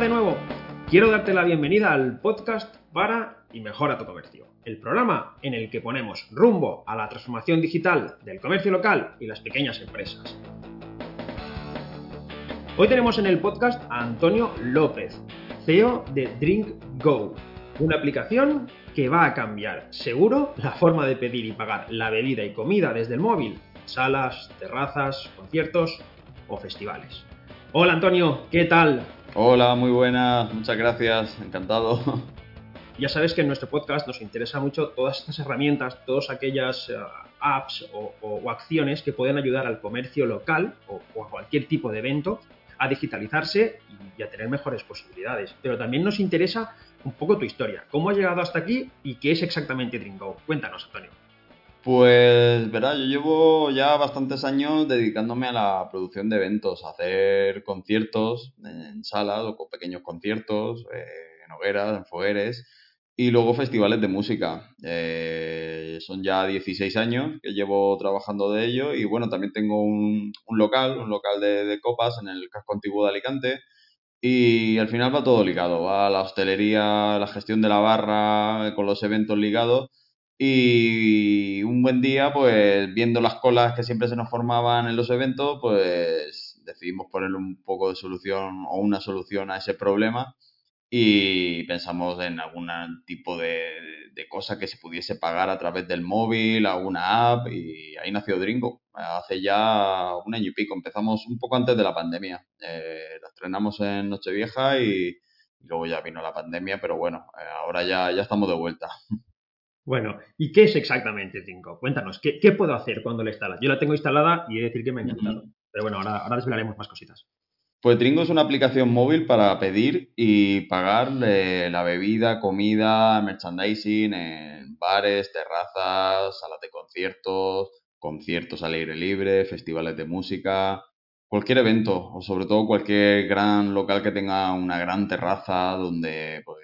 De nuevo. Quiero darte la bienvenida al podcast para y mejora tu comercio. El programa en el que ponemos rumbo a la transformación digital del comercio local y las pequeñas empresas. Hoy tenemos en el podcast a Antonio López, CEO de Drink Go, una aplicación que va a cambiar seguro la forma de pedir y pagar la bebida y comida desde el móvil, salas, terrazas, conciertos o festivales. Hola Antonio, ¿qué tal? Hola, muy buenas, muchas gracias, encantado. Ya sabes que en nuestro podcast nos interesa mucho todas estas herramientas, todas aquellas eh, apps o, acciones que pueden ayudar al comercio local o, o a cualquier tipo de evento a digitalizarse y a tener mejores posibilidades. Pero también nos interesa un poco tu historia. ¿Cómo has llegado hasta aquí y qué es exactamente Dringo? Cuéntanos, Antonio. Pues, verá, yo llevo ya bastantes años dedicándome a la producción de eventos, a hacer conciertos en salas o pequeños conciertos, eh, en hogueras, en fogueres y luego festivales de música. Eh, son ya 16 años que llevo trabajando de ello y bueno, también tengo un, local, un local de, de, copas en el casco antiguo de Alicante y al final va todo ligado, va la hostelería, la gestión de la barra, con los eventos ligados. Y un buen día, pues viendo las colas que siempre se nos formaban en los eventos, pues decidimos ponerle un poco de solución o una solución a ese problema y pensamos en algún tipo de, cosa que se pudiese pagar a través del móvil, alguna app y ahí nació Dringo. Hace ya un año y pico, empezamos un poco antes de la pandemia. Eh, estrenamos en Nochevieja y, y, luego ya vino la pandemia, pero bueno, eh, ahora ya, ya estamos de vuelta. Bueno, ¿y qué es exactamente Dringo? Cuéntanos, ¿qué, ¿qué, puedo hacer cuando la instalas? Yo la tengo instalada y he de decir que me ha encantado. Pero bueno, ahora, ahora desvelaremos más cositas. Pues Tringo es una aplicación móvil para pedir y pagar la bebida, comida, merchandising en bares, terrazas, salas de conciertos, conciertos al aire libre, festivales de música, cualquier evento o sobre todo cualquier gran local que tenga una gran terraza donde pues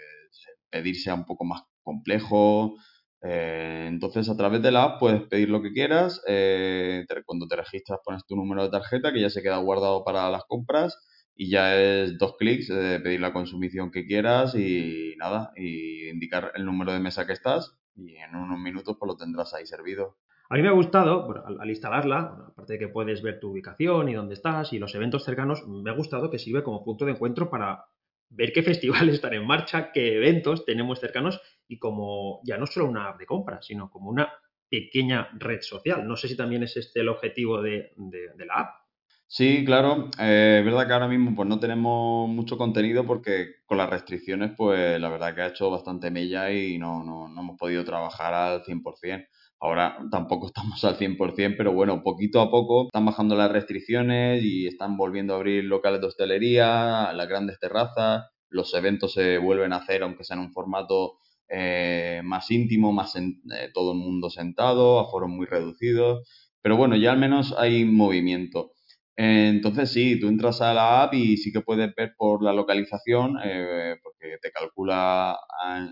pedir sea un poco más complejo. Eh, entonces a través de la app puedes pedir lo que quieras. Eh, cuando te registras pones tu número de tarjeta que ya se queda guardado para las compras y ya es dos clics de pedir la consumición que quieras y nada, y indicar el número de mesa que estás y en unos minutos pues lo tendrás ahí servido. A mí me ha gustado, al, instalarla, aparte de que puedes ver tu ubicación y dónde estás y los eventos cercanos, me ha gustado que sirve como punto de encuentro para ver qué festivales están en marcha, qué eventos tenemos cercanos y como ya no solo una app de compra, sino como una pequeña red social. No sé si también es este el objetivo de la app. Sí, claro. Eh, es verdad que ahora mismo pues no tenemos mucho contenido porque con las restricciones pues la verdad que ha hecho bastante mella y no, no, no hemos podido trabajar al 100%. Ahora tampoco estamos al 100%, pero bueno, poquito a poco están bajando las restricciones y están volviendo a abrir locales de hostelería, las grandes terrazas, los eventos se vuelven a hacer aunque sea en un formato eh, más íntimo, más en, eh, todo el mundo sentado, a foros muy reducidos, pero bueno, ya al menos hay movimiento. Entonces sí, tú entras a la app y sí que puedes ver por la localización, eh, porque te calcula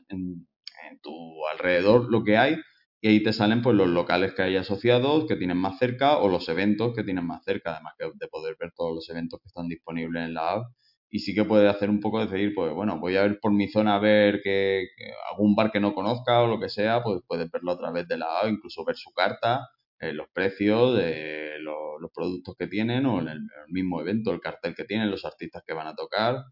en, tu alrededor lo que hay y ahí te salen pues los locales que hay asociados, que tienen más cerca o los eventos que tienen más cerca, además de poder ver todos los eventos que están disponibles en la app. Y sí que puedes hacer un poco de decir, pues bueno, voy a ver por mi zona a ver que, algún bar que no conozca o lo que sea, pues puedes verlo a través de la app, incluso ver su carta eh, los precios de los, productos que tienen o en el, mismo evento, el cartel que tienen, los artistas que van a tocar.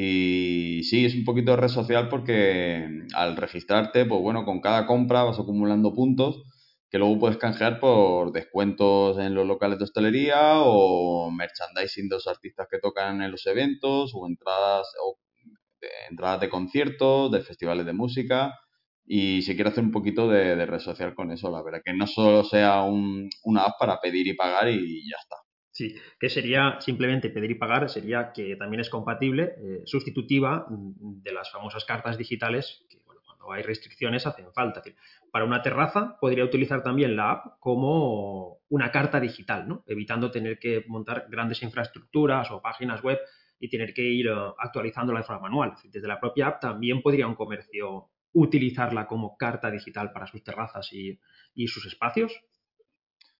Y sí, es un poquito de red social porque al registrarte, pues bueno, con cada compra vas acumulando puntos que luego puedes canjear por descuentos en los locales de hostelería o merchandising de los artistas que tocan en los eventos o entradas o entradas de conciertos, de festivales de música y si quiero hacer un poquito de, red social con eso, la verdad, que no solo sea un, una app para pedir y pagar y ya está. Sí, que sería simplemente pedir y pagar, sería que también es compatible, eh, sustitutiva de las famosas cartas digitales que bueno, cuando hay restricciones hacen falta. para una terraza podría utilizar también la app como una carta digital, ¿no? evitando tener que montar grandes infraestructuras o páginas web y tener que ir uh, actualizándola de forma manual. Desde la propia app también podría un comercio utilizarla como carta digital para sus terrazas y, sus espacios?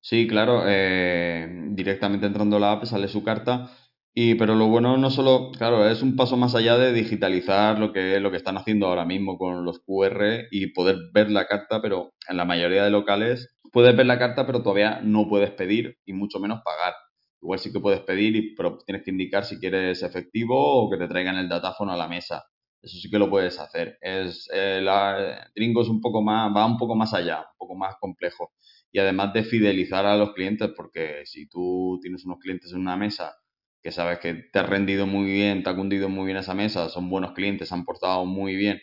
Sí, claro. Eh, directamente entrando a la app sale su carta Y, pero lo bueno no solo, claro, es un paso más allá de digitalizar lo que, lo que están haciendo ahora mismo con los QR y poder ver la carta, pero en la mayoría de locales puedes ver la carta, pero todavía no puedes pedir y mucho menos pagar. Igual sí que puedes pedir, pero tienes que indicar si quieres efectivo o que te traigan el datáfono a la mesa. Eso sí que lo puedes hacer. Es, eh, la, Dringo es un poco más, va un poco más allá, un poco más complejo. Y además de fidelizar a los clientes, porque si tú tienes unos clientes en una mesa que sabes que te has rendido muy bien, te ha cundido muy bien esa mesa, son buenos clientes, han portado muy bien,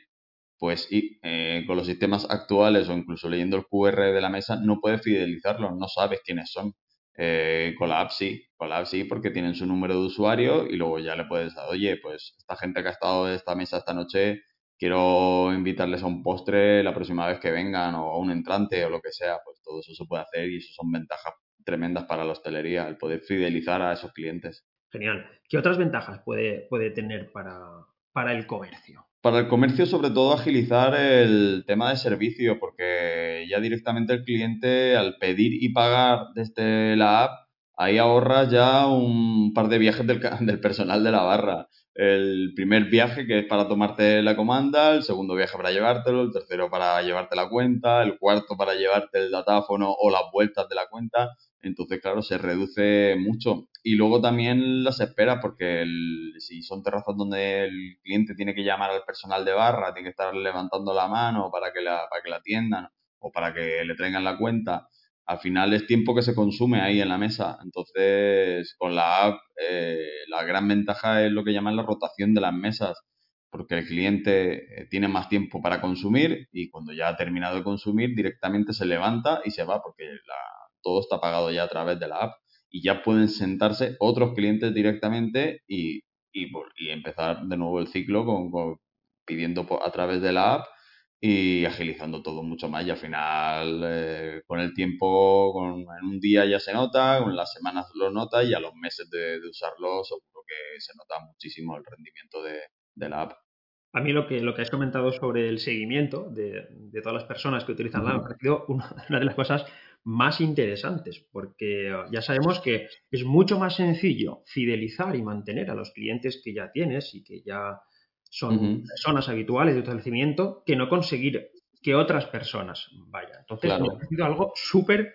pues y, eh, con los sistemas actuales o incluso leyendo el QR de la mesa no puedes fidelizarlos, no sabes quiénes son. Eh, con la app sí, con la app sí, porque tienen su número de usuario y luego ya le puedes dar, oye, pues esta gente que ha estado en esta mesa esta noche, quiero invitarles a un postre la próxima vez que vengan o a un entrante o lo que sea, pues todo eso se puede hacer y eso son ventajas tremendas para la hostelería, el poder fidelizar a esos clientes. Genial. ¿Qué otras ventajas puede, puede tener para, para el comercio? Para el comercio, sobre todo, agilizar el tema de servicio, porque ya directamente el cliente, al pedir y pagar desde la app, ahí ahorras ya un par de viajes del, del personal de la barra. El primer viaje que es para tomarte la comanda, el segundo viaje para llevártelo, el tercero para llevarte la cuenta, el cuarto para llevarte el datáfono o las vueltas de la cuenta. Entonces, claro, se reduce mucho. Y luego también las esperas, porque si son terrazas donde el cliente tiene que llamar al personal de barra, tiene que estar levantando la mano para que la, para que la atiendan o para que le traigan la cuenta, al final es tiempo que se consume ahí en la mesa. Entonces, con la app, eh, la gran ventaja es lo que llaman la rotación de las mesas, porque el cliente eh, tiene más tiempo para consumir y cuando ya ha terminado de consumir, directamente se levanta y se va, porque la, todo está pagado ya a través de la app y ya pueden sentarse otros clientes directamente y, y, empezar de nuevo el ciclo con, pidiendo a través de la app y agilizando todo mucho más y al final eh, con el tiempo con, en un día ya se nota, con las semanas lo nota y a los meses de, usarlo seguro que se nota muchísimo el rendimiento de, de, la app. A mí lo que, lo que has comentado sobre el seguimiento de, de todas las personas que utilizan la app ha sido una, una de las cosas más interesantes, porque uh, ya sabemos que es mucho más sencillo fidelizar y mantener a los clientes que ya tienes y que ya son personas habituales de establecimiento que no conseguir que otras personas vayan. Entonces, ha sido algo súper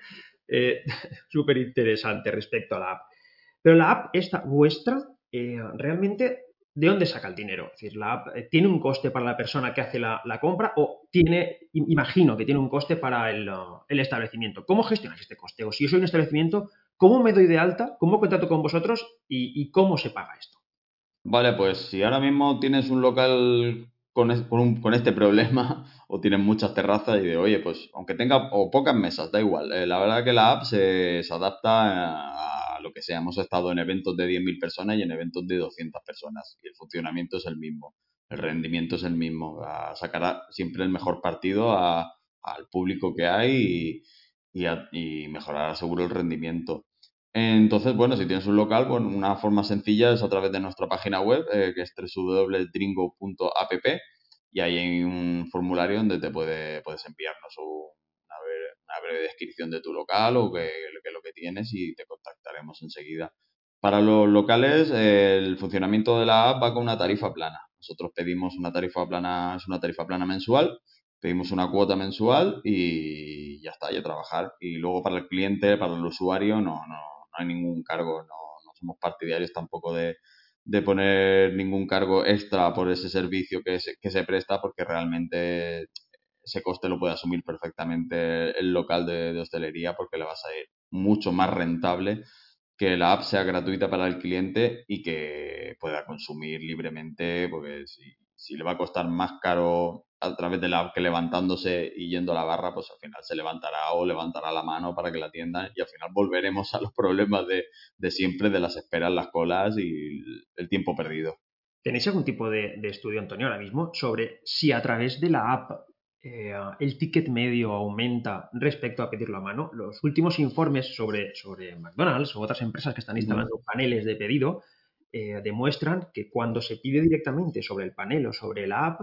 eh, súper interesante respecto a la app. Pero la app esta vuestra eh, realmente ¿de dónde saca el dinero? Es decir, la app eh, tiene un coste para la persona que hace la, compra o tiene, imagino que tiene un coste para el, uh, establecimiento. ¿Cómo gestionas este coste? O si yo soy un establecimiento, ¿cómo me doy de alta? ¿Cómo contrato con vosotros? ¿Y, cómo se paga esto? Vale, pues si ahora mismo tienes un local con, este problema o tienes muchas terrazas y de, oye, pues aunque tenga o pocas mesas, da igual. Eh, la verdad que la app se, adapta a lo que sea. Hemos estado en eventos de 10.000 personas y en eventos de 200 personas y el funcionamiento es el mismo, el rendimiento es el mismo. sacará siempre el mejor partido al público que hay y, y, mejorará seguro el rendimiento. Entonces, bueno, si tienes un local, bueno, una forma sencilla es a través de nuestra página web, eh, que es www.dringo.app, y ahí hay un formulario donde te puede, puedes enviarnos un, una breve descripción de tu local o qué lo que tienes y te contactaremos enseguida. Para los locales, el funcionamiento de la app va con una tarifa plana. Nosotros pedimos una tarifa plana, es una tarifa plana mensual, pedimos una cuota mensual y ya está, ya trabajar. Y luego para el cliente, para el usuario, no, no, no hay ningún cargo, no, somos partidarios tampoco de, de, poner ningún cargo extra por ese servicio que se, que se presta porque realmente ese coste lo puede asumir perfectamente el local de, hostelería porque le va a salir mucho más rentable que la app sea gratuita para el cliente y que pueda consumir libremente, porque si, si, le va a costar más caro a través de la app que levantándose y yendo a la barra, pues al final se levantará o levantará la mano para que la atiendan y al final volveremos a los problemas de, de siempre, de las esperas, las colas y el tiempo perdido. ¿Tenéis algún tipo de, de, estudio, Antonio, ahora mismo sobre si a través de la app eh, el ticket medio aumenta respecto a pedirlo a mano. Los últimos informes sobre, sobre McDonald's o otras empresas que están instalando paneles de pedido eh, demuestran que cuando se pide directamente sobre el panel o sobre la app,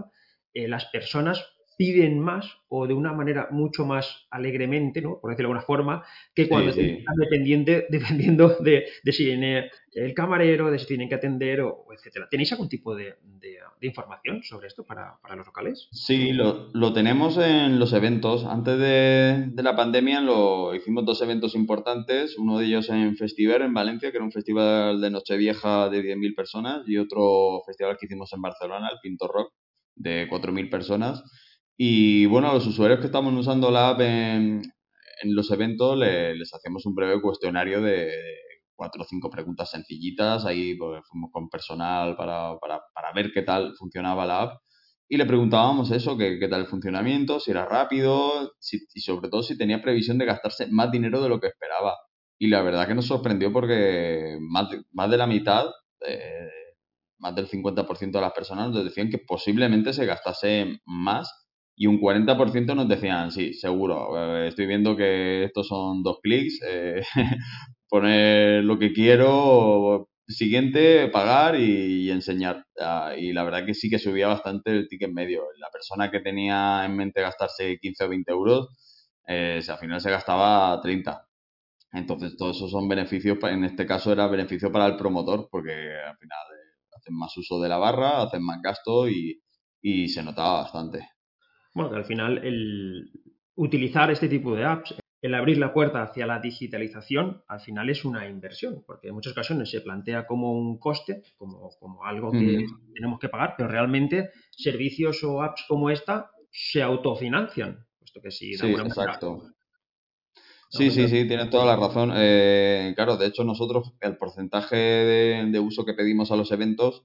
eh, las personas piden más o de una manera mucho más alegremente, ¿no? por decirlo de alguna forma, que cuando están dependiendo de, si viene el camarero, de si tienen que atender, o, etcétera. ¿Tenéis algún tipo de, información sobre esto para, los locales? Sí, lo, tenemos en los eventos. Antes de, la pandemia lo hicimos dos eventos importantes, uno de ellos en Festival en Valencia, que era un festival de Nochevieja de 10.000 personas, y otro festival que hicimos en Barcelona, el Pinto Rock, de 4.000 personas. Y bueno, a los usuarios que estamos usando la app en, los eventos les hacemos un breve cuestionario de cuatro o cinco preguntas sencillitas. Ahí pues, fuimos con personal para, para, para, ver qué tal funcionaba la app. Y le preguntábamos eso, qué, qué tal el funcionamiento, si era rápido y sobre todo si tenía previsión de gastarse más dinero de lo que esperaba. Y la verdad que nos sorprendió porque más de, más de la mitad, eh, más del 50% de las personas nos decían que posiblemente se gastase más y un 40% nos decían, sí, seguro, eh, estoy viendo que estos son dos clics, eh, poner lo que quiero, siguiente, pagar y, enseñar. Ah, y la verdad que sí que subía bastante el ticket medio. La persona que tenía en mente gastarse 15 o 20 euros, eh, al final se gastaba 30. Entonces, todos esos son beneficios, en este caso era beneficio para el promotor, porque al final hacen más uso de la barra, hacen más gasto y, y se notaba bastante. Bueno, que al final el utilizar este tipo de apps, el abrir la puerta hacia la digitalización, al final es una inversión, porque en muchas ocasiones se plantea como un coste, como, como algo que tenemos que pagar, pero realmente servicios o apps como esta se autofinancian, puesto que si sí, exacto. Sí, sí, sí, tienes toda la razón. Eh, claro, de hecho nosotros el porcentaje de, uso que pedimos a los eventos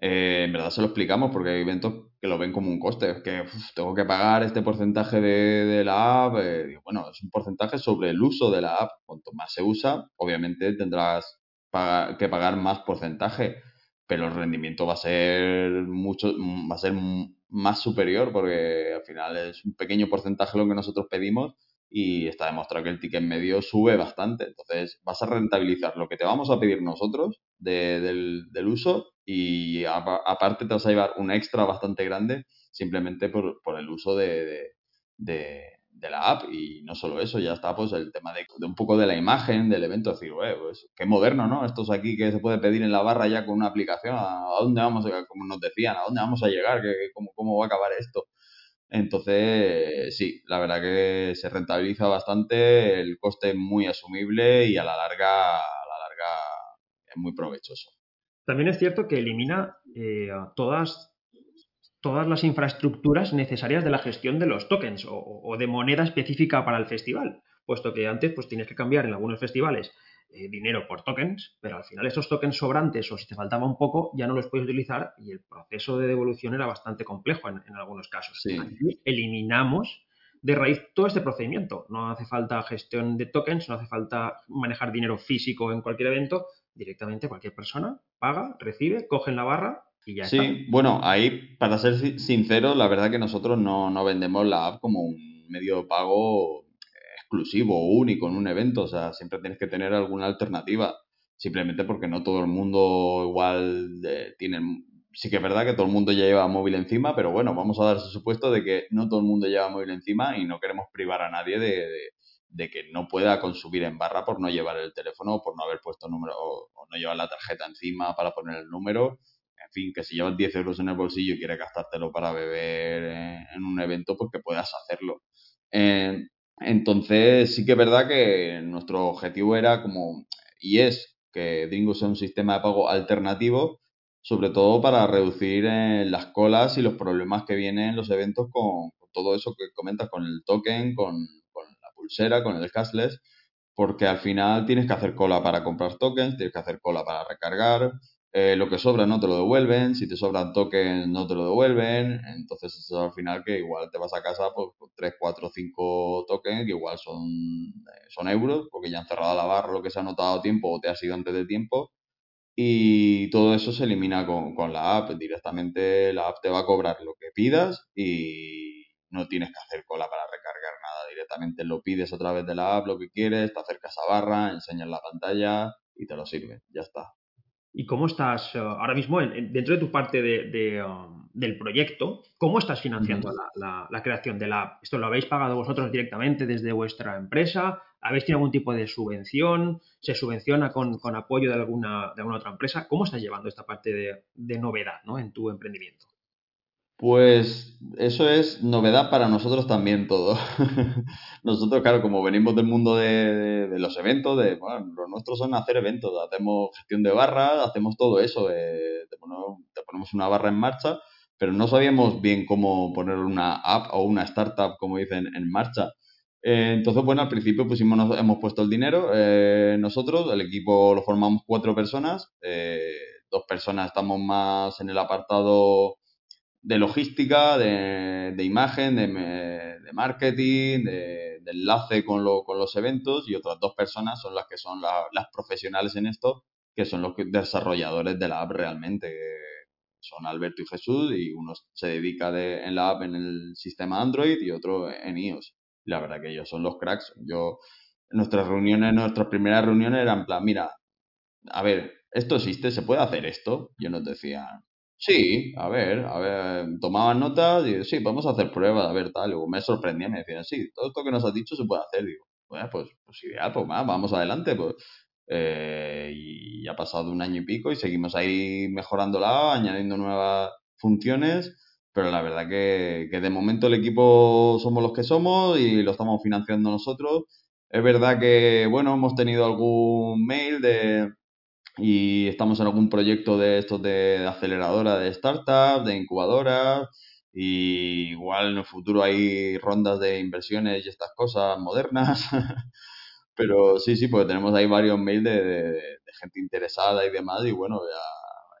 eh, en verdad se lo explicamos porque hay eventos que lo ven como un coste. Es que tengo que pagar este porcentaje de, la app. Eh, bueno, es un porcentaje sobre el uso de la app. Cuanto más se usa, obviamente tendrás que pagar más porcentaje, pero el rendimiento va a ser mucho, va a ser más superior porque al final es un pequeño porcentaje lo que nosotros pedimos y está demostrado que el ticket medio sube bastante. Entonces vas a rentabilizar lo que te vamos a pedir nosotros del, uso y aparte te vas a llevar un extra bastante grande simplemente por, el uso de, la app y no solo eso, ya está pues el tema de, un poco de la imagen del evento, decir, pues qué moderno, ¿no? Esto es aquí que se puede pedir en la barra ya con una aplicación, ¿a dónde vamos, a, como nos decían, a dónde vamos a llegar, ¿Qué, cómo, cómo va a acabar esto? Entonces, sí, la verdad que se rentabiliza bastante, el coste es muy asumible y a la larga, a la larga es muy provechoso. También es cierto que elimina eh, todas, todas las infraestructuras necesarias de la gestión de los tokens o, de moneda específica para el festival, puesto que antes pues tienes que cambiar en algunos festivales eh, dinero por tokens, pero al final esos tokens sobrantes o si te faltaba un poco ya no los puedes utilizar y el proceso de devolución era bastante complejo en, algunos casos. eliminamos de raíz todo este procedimiento. No hace falta gestión de tokens, no hace falta manejar dinero físico en cualquier evento. Directamente cualquier persona paga, recibe, coge en la barra y ya está. Sí, bueno, ahí para ser sincero, la verdad que nosotros no, no vendemos la app como un medio de pago exclusivo o único en un evento, o sea, siempre tienes que tener alguna alternativa, simplemente porque no todo el mundo igual eh, tiene... Sí que es verdad que todo el mundo ya lleva móvil encima, pero bueno, vamos a dar ese supuesto de que no todo el mundo lleva móvil encima y no queremos privar a nadie de, que no pueda consumir en barra por no llevar el teléfono por no haber puesto número o, no llevar la tarjeta encima para poner el número. En fin, que si llevas 10 euros en el bolsillo y quieres gastártelo para beber en un evento, pues que puedas hacerlo. Eh, entonces, sí que es verdad que nuestro objetivo era como, y es, que Dringo sea un sistema de pago alternativo, sobre todo para reducir eh, las colas y los problemas que vienen en los eventos con, todo eso que comentas, con el token, con, con, la pulsera, con el cashless, porque al final tienes que hacer cola para comprar tokens, tienes que hacer cola para recargar, eh, lo que sobra no te lo devuelven, si te sobran tokens no te lo devuelven, entonces eso al final que igual te vas a casa pues, con 3, 4, 5 tokens que igual son, eh, son euros porque ya han cerrado la barra lo que se ha notado tiempo o te ha sido antes de tiempo y todo eso se elimina con, con la app, directamente la app te va a cobrar lo que pidas y no tienes que hacer cola para recargar nada, directamente lo pides a través de la app, lo que quieres, te acercas a barra, enseñas la pantalla y te lo sirve, ya está ¿Y cómo estás eh, ahora mismo dentro de tu parte de, um, del proyecto? ¿Cómo estás financiando la, creación de la app? ¿Esto lo habéis pagado vosotros directamente desde vuestra empresa? ¿Habéis tenido algún tipo de subvención? ¿Se subvenciona con, apoyo de alguna, de alguna otra empresa? ¿Cómo estás llevando esta parte de, de novedad ¿no? en tu emprendimiento? Pues eso es novedad para nosotros también todo. nosotros, claro, como venimos del mundo de, los eventos, de, bueno, los nuestros son hacer eventos, hacemos gestión de barras, hacemos todo eso, te, ponemos, una barra en marcha, pero no sabíamos bien cómo poner una app o una startup, como dicen, en marcha. Eh, entonces, bueno, al principio pusimos, hemos puesto el dinero, eh, nosotros, el equipo lo formamos cuatro personas, eh, dos personas estamos más en el apartado de logística, de, de imagen, de, de marketing, de, enlace con, lo, con, los eventos y otras dos personas son las que son las profesionales en esto, que son los desarrolladores de la app realmente. Son Alberto y Jesús y uno se dedica de, en la app en el sistema Android y otro en iOS. La verdad que ellos son los cracks. Yo, nuestras reuniones, nuestras primeras reuniones eran plan, mira, a ver, esto existe, se puede hacer esto. Yo nos decía, Sí, a ver, a ver, tomaban notas y sí, a hacer pruebas, a ver, tal. Luego me sorprendía, me decían, sí, todo esto que nos has dicho se puede hacer. Digo, bueno, pues, pues ideal, pues vamos adelante, pues. Eh, y ha pasado un año y pico y seguimos ahí mejorándola, añadiendo nuevas funciones, pero la verdad que, que de momento el equipo somos los que somos y lo estamos financiando nosotros. Es verdad que, bueno, hemos tenido algún mail de, y estamos en algún proyecto de estos de aceleradora de startups, de incubadoras, y igual en el futuro hay rondas de inversiones y estas cosas modernas. Pero sí, sí, pues tenemos ahí varios mails de, gente interesada y demás, y bueno, ya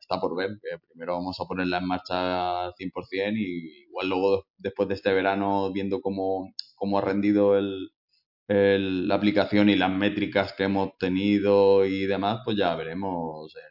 está por ver, primero vamos a ponerla en marcha al 100% y igual luego después de este verano, viendo cómo, cómo ha rendido el, la aplicación y las métricas que hemos tenido y demás, pues ya veremos el,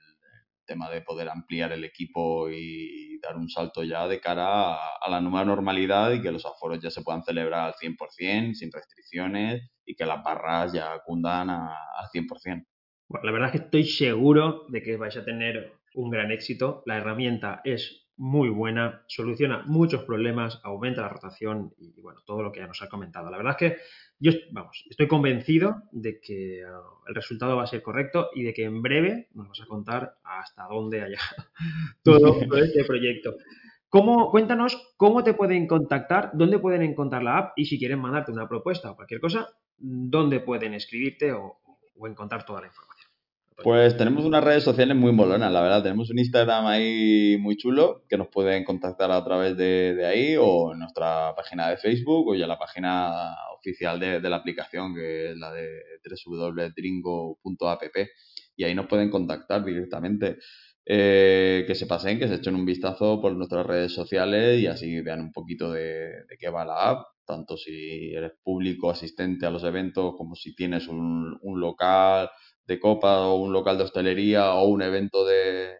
tema de poder ampliar el equipo y dar un salto ya de cara a, la nueva normalidad y que los aforos ya se puedan celebrar al 100%, sin restricciones y que las barras ya cundan al 100%. Bueno, la verdad es que estoy seguro de que vais a tener un gran éxito. La herramienta es muy buena, soluciona muchos problemas, aumenta la rotación y, bueno, todo lo que ya nos ha comentado. La verdad es que yo, vamos, estoy convencido de que uh, el resultado va a ser correcto y de que en breve nos vas a contar hasta dónde ha llegado todo, este proyecto. ¿Cómo, cuéntanos cómo te pueden contactar, dónde pueden encontrar la app y si quieren mandarte una propuesta o cualquier cosa, dónde pueden escribirte o encontrar toda la información. Pues tenemos unas redes sociales muy molonas, la verdad. Tenemos un Instagram ahí muy chulo que nos pueden contactar a través de, ahí o en nuestra página de Facebook o ya la página oficial de, la aplicación que es la de www.dringo.app y ahí nos pueden contactar directamente. Eh, que se pasen, que se echen un vistazo por nuestras redes sociales y así vean un poquito de, qué va la app, tanto si eres público asistente a los eventos como si tienes un, un local de copa o un local de hostelería o un evento de,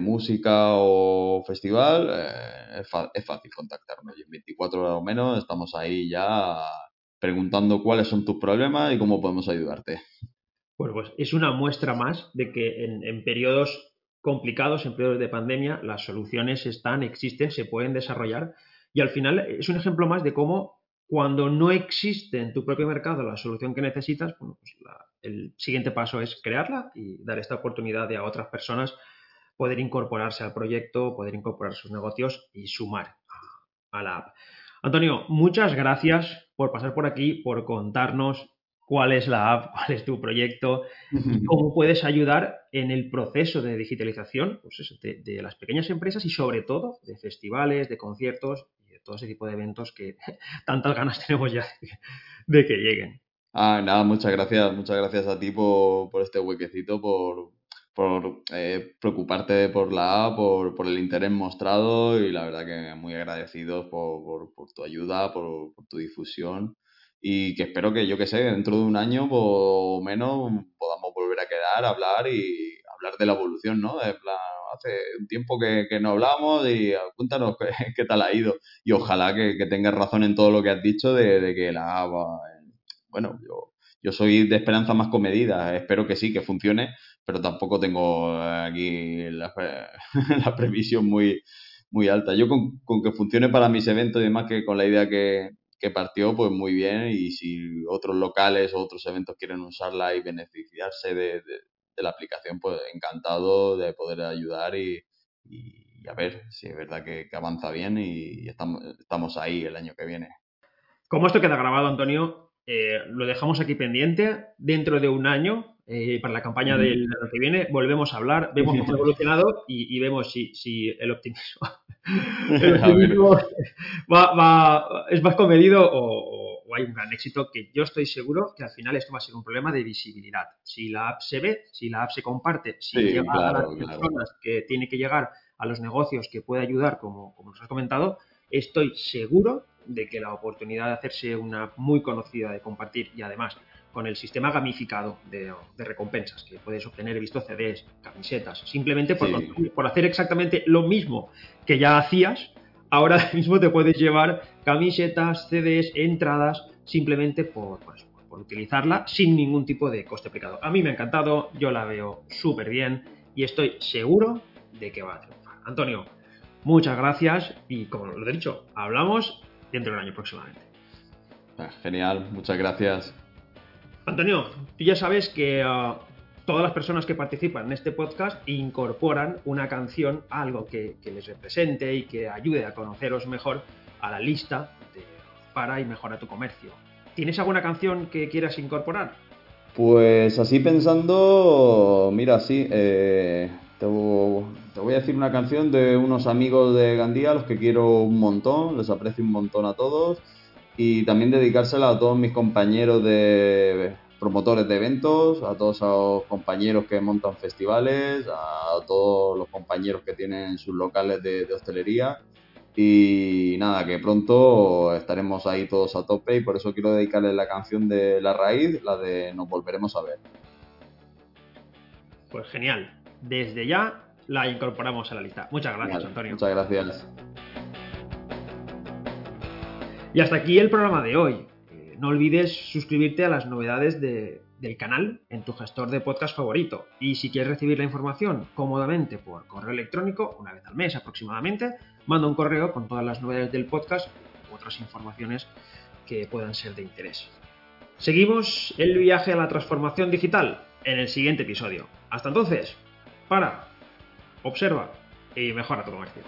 música o festival, eh, es, fácil contactarnos. Y en 24 horas o menos estamos ahí ya preguntando cuáles son tus problemas y cómo podemos ayudarte. Bueno, pues es una muestra más de que en, en periodos complicados, en periodos de pandemia, las soluciones están, existen, se pueden desarrollar y al final es un ejemplo más de cómo cuando no existe en tu propio mercado la solución que necesitas, bueno, pues el siguiente paso es crearla y dar esta oportunidad de a otras personas poder incorporarse al proyecto, poder incorporar sus negocios y sumar a, la app. Antonio, muchas gracias por pasar por aquí, por contarnos cuál es la app, cuál es tu proyecto y cómo puedes ayudar en el proceso de digitalización pues de, las pequeñas empresas y sobre todo de festivales, de conciertos todo ese tipo de eventos que tantas ganas tenemos ya de que lleguen. Ah, nada, muchas gracias, muchas gracias a ti por, este huequecito, por, por eh, preocuparte por la app, por, por, el interés mostrado y la verdad que muy agradecidos por, por tu ayuda, por, tu difusión y que espero que yo que sé, dentro de un año o menos podamos volver a quedar, hablar y de la evolución, ¿no? De plan, hace un tiempo que, no hablamos y ah, cuéntanos qué, tal ha ido. Y ojalá que, tengas razón en todo lo que has dicho de, que la... Bueno, yo, yo soy de esperanza más comedida, espero que sí, que funcione, pero tampoco tengo aquí la, la previsión muy, muy alta. Yo con, con, que funcione para mis eventos y demás, que con la idea que, que partió, pues muy bien. Y si otros locales o otros eventos quieren usarla y beneficiarse de, la aplicación, pues encantado de poder ayudar y, y, a ver si es verdad que, que avanza bien y estamos, estamos ahí el año que viene. Como esto queda grabado, Antonio, eh, lo dejamos aquí pendiente. Dentro de un año, eh, para la campaña del año que viene, volvemos a hablar, vemos cómo ha evolucionado y, y vemos si, si, el optimismo, el optimismo va, va, es más comedido o, hay un gran éxito, que yo estoy seguro que al final esto va a ser un problema de visibilidad. Si la app se ve, si la app se comparte, si sí, llega claro, a las personas claro. que tiene que llegar a los negocios que puede ayudar, como, como nos has comentado, estoy seguro de que la oportunidad de hacerse una muy conocida, de compartir y además con el sistema gamificado de, de recompensas que puedes obtener, he visto CDs, camisetas, simplemente por, sí. por, hacer exactamente lo mismo que ya hacías, ahora mismo te puedes llevar camisetas, CDs, entradas, simplemente por, pues, por utilizarla sin ningún tipo de coste aplicado. A mí me ha encantado, yo la veo súper bien y estoy seguro de que va a triunfar. Antonio, muchas gracias y como lo he dicho, hablamos dentro del año próximamente. Ah, genial, muchas gracias. Antonio, tú ya sabes que uh, todas las personas que participan en este podcast incorporan una canción, algo que, les represente y que ayude a conoceros mejor a la lista de para y mejora tu comercio. ¿Tienes alguna canción que quieras incorporar? Pues así pensando, mira, sí, eh, te, te, voy a decir una canción de unos amigos de Gandía, a los que quiero un montón, les aprecio un montón a todos, y también dedicársela a todos mis compañeros de promotores de eventos, a todos los compañeros que montan festivales, a todos los compañeros que tienen sus locales de, de hostelería. Y nada, que pronto estaremos ahí todos a tope y por eso quiero dedicarle la canción de La Raíz, la de Nos volveremos a ver. Pues genial desde ya la incorporamos a la lista. Muchas gracias, vale, Antonio. Muchas gracias. Y hasta aquí el programa de hoy. No olvides suscribirte a las novedades de, del canal en tu gestor de podcast favorito. Y si quieres recibir la información cómodamente por correo electrónico, una vez al mes aproximadamente, manda un correo con todas las novedades del podcast u otras informaciones que puedan ser de interés. Seguimos el viaje a la transformación digital en el siguiente episodio. Hasta entonces, para, observa y mejora tu comercio.